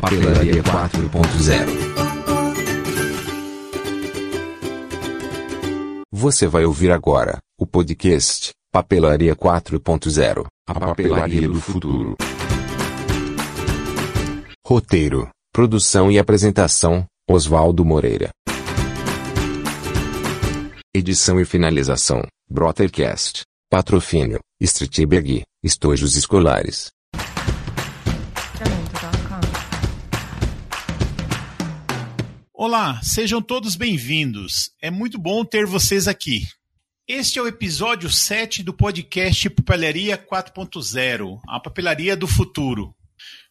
Papelaria 4.0 Você vai ouvir agora o podcast Papelaria 4.0 A Papelaria do Futuro. Roteiro, produção e apresentação: Oswaldo Moreira. Edição e finalização: Brothercast. Patrocínio: Streetberg, Estojos Escolares. Olá, sejam todos bem-vindos. É muito bom ter vocês aqui. Este é o episódio 7 do podcast Papelaria 4.0, a papelaria do futuro.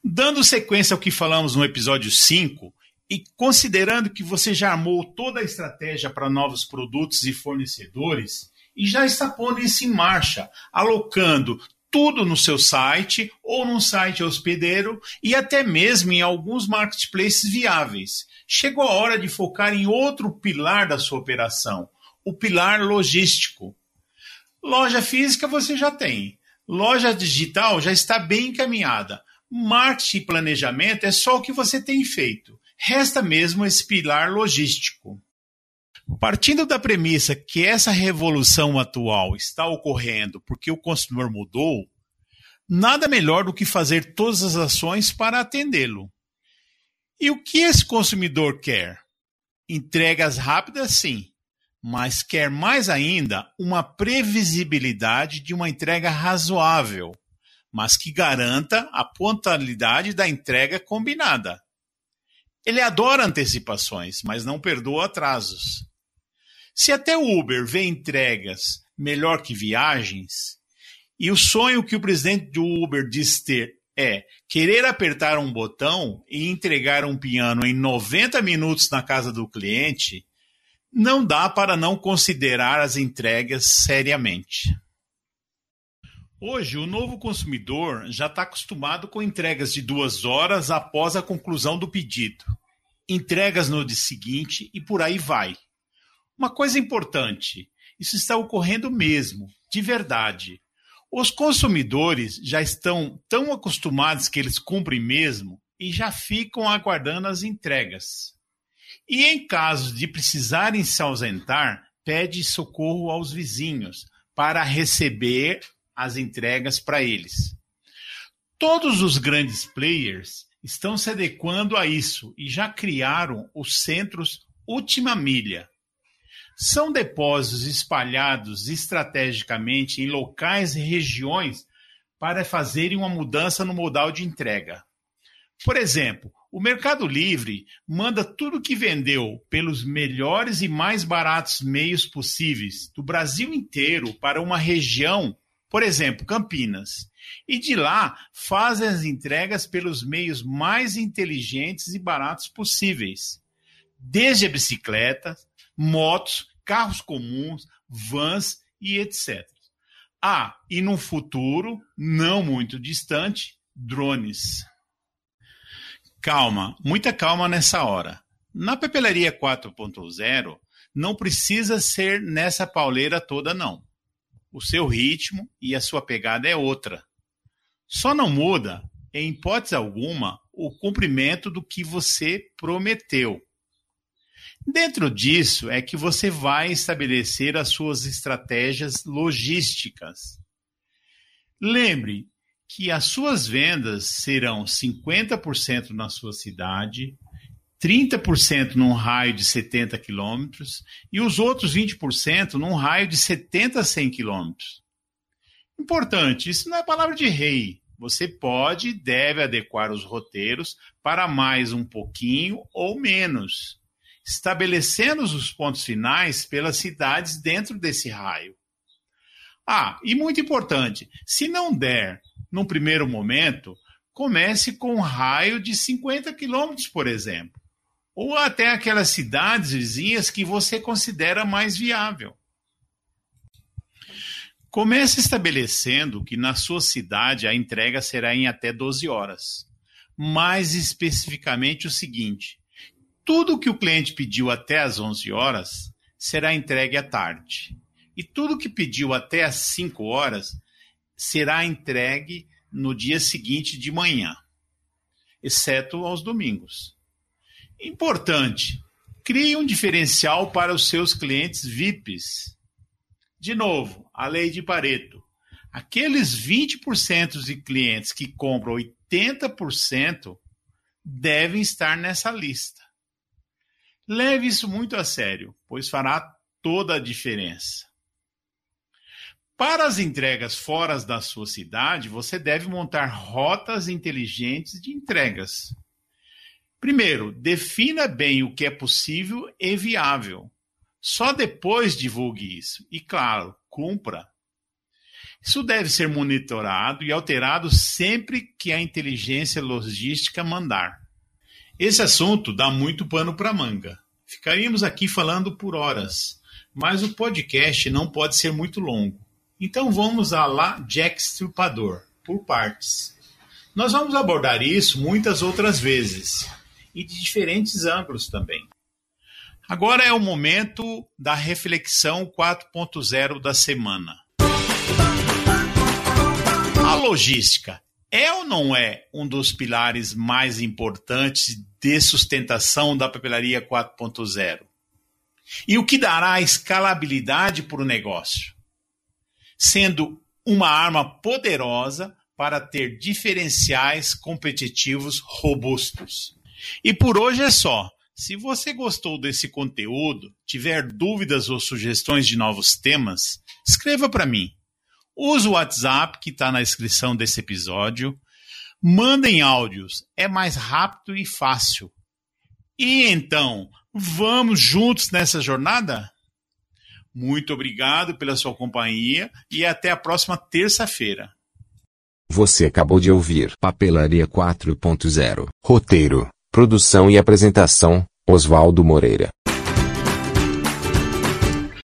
Dando sequência ao que falamos no episódio 5, e considerando que você já armou toda a estratégia para novos produtos e fornecedores, e já está pondo isso em marcha, alocando tudo no seu site ou num site hospedeiro e até mesmo em alguns marketplaces viáveis. Chegou a hora de focar em outro pilar da sua operação, o pilar logístico. Loja física você já tem. Loja digital já está bem encaminhada. Marketing e planejamento é só o que você tem feito. Resta mesmo esse pilar logístico. Partindo da premissa que essa revolução atual está ocorrendo porque o consumidor mudou, nada melhor do que fazer todas as ações para atendê-lo. E o que esse consumidor quer? Entregas rápidas, sim, mas quer mais ainda uma previsibilidade de uma entrega razoável, mas que garanta a pontualidade da entrega combinada. Ele adora antecipações, mas não perdoa atrasos. Se até o Uber vê entregas melhor que viagens, e o sonho que o presidente do Uber diz ter é querer apertar um botão e entregar um piano em 90 minutos na casa do cliente, não dá para não considerar as entregas seriamente. Hoje, o novo consumidor já está acostumado com entregas de duas horas após a conclusão do pedido, entregas no dia seguinte e por aí vai. Uma coisa importante: isso está ocorrendo mesmo, de verdade. Os consumidores já estão tão acostumados que eles cumprem mesmo e já ficam aguardando as entregas. E em caso de precisarem se ausentar, pede socorro aos vizinhos para receber as entregas para eles. Todos os grandes players estão se adequando a isso e já criaram os centros última milha, são depósitos espalhados estrategicamente em locais e regiões para fazerem uma mudança no modal de entrega. Por exemplo, o Mercado Livre manda tudo que vendeu pelos melhores e mais baratos meios possíveis do Brasil inteiro para uma região, por exemplo, Campinas. E de lá fazem as entregas pelos meios mais inteligentes e baratos possíveis. Desde a bicicleta, motos, carros comuns, vans e etc. Ah, e no futuro, não muito distante, drones. Calma, muita calma nessa hora. Na papelaria 4.0, não precisa ser nessa pauleira toda, não. O seu ritmo e a sua pegada é outra. Só não muda, em hipótese alguma, o cumprimento do que você prometeu. Dentro disso é que você vai estabelecer as suas estratégias logísticas. Lembre que as suas vendas serão 50% na sua cidade, 30% num raio de 70 quilômetros e os outros 20% num raio de 70 a 100 quilômetros. Importante, isso não é palavra de rei. Você pode e deve adequar os roteiros para mais um pouquinho ou menos estabelecendo os pontos finais pelas cidades dentro desse raio. Ah, e muito importante, se não der num primeiro momento, comece com um raio de 50 quilômetros, por exemplo, ou até aquelas cidades vizinhas que você considera mais viável. Comece estabelecendo que na sua cidade a entrega será em até 12 horas. Mais especificamente o seguinte: tudo que o cliente pediu até às 11 horas será entregue à tarde. E tudo que pediu até às 5 horas será entregue no dia seguinte de manhã. exceto aos domingos. Importante: crie um diferencial para os seus clientes VIPs. De novo, a lei de Pareto. Aqueles 20% de clientes que compram 80% devem estar nessa lista. Leve isso muito a sério, pois fará toda a diferença. Para as entregas fora da sua cidade, você deve montar rotas inteligentes de entregas. Primeiro, defina bem o que é possível e viável. Só depois divulgue isso. E, claro, cumpra. Isso deve ser monitorado e alterado sempre que a inteligência logística mandar. Esse assunto dá muito pano para manga. Ficaríamos aqui falando por horas, mas o podcast não pode ser muito longo. Então vamos a lá Jack Stripador, por partes. Nós vamos abordar isso muitas outras vezes e de diferentes ângulos também. Agora é o momento da reflexão 4.0 da semana. A logística é ou não é um dos pilares mais importantes de sustentação da papelaria 4.0? E o que dará escalabilidade para o negócio? Sendo uma arma poderosa para ter diferenciais competitivos robustos. E por hoje é só. Se você gostou desse conteúdo, tiver dúvidas ou sugestões de novos temas, escreva para mim. Use o WhatsApp que está na descrição desse episódio. Mandem áudios, é mais rápido e fácil. E então, vamos juntos nessa jornada? Muito obrigado pela sua companhia e até a próxima terça-feira. Você acabou de ouvir Papelaria 4.0. Roteiro, produção e apresentação: Oswaldo Moreira.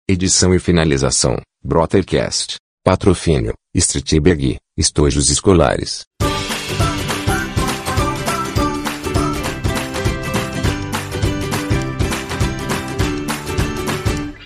Edição e finalização: Brothercast. Patrocínio: Streetberg, Estojos Escolares.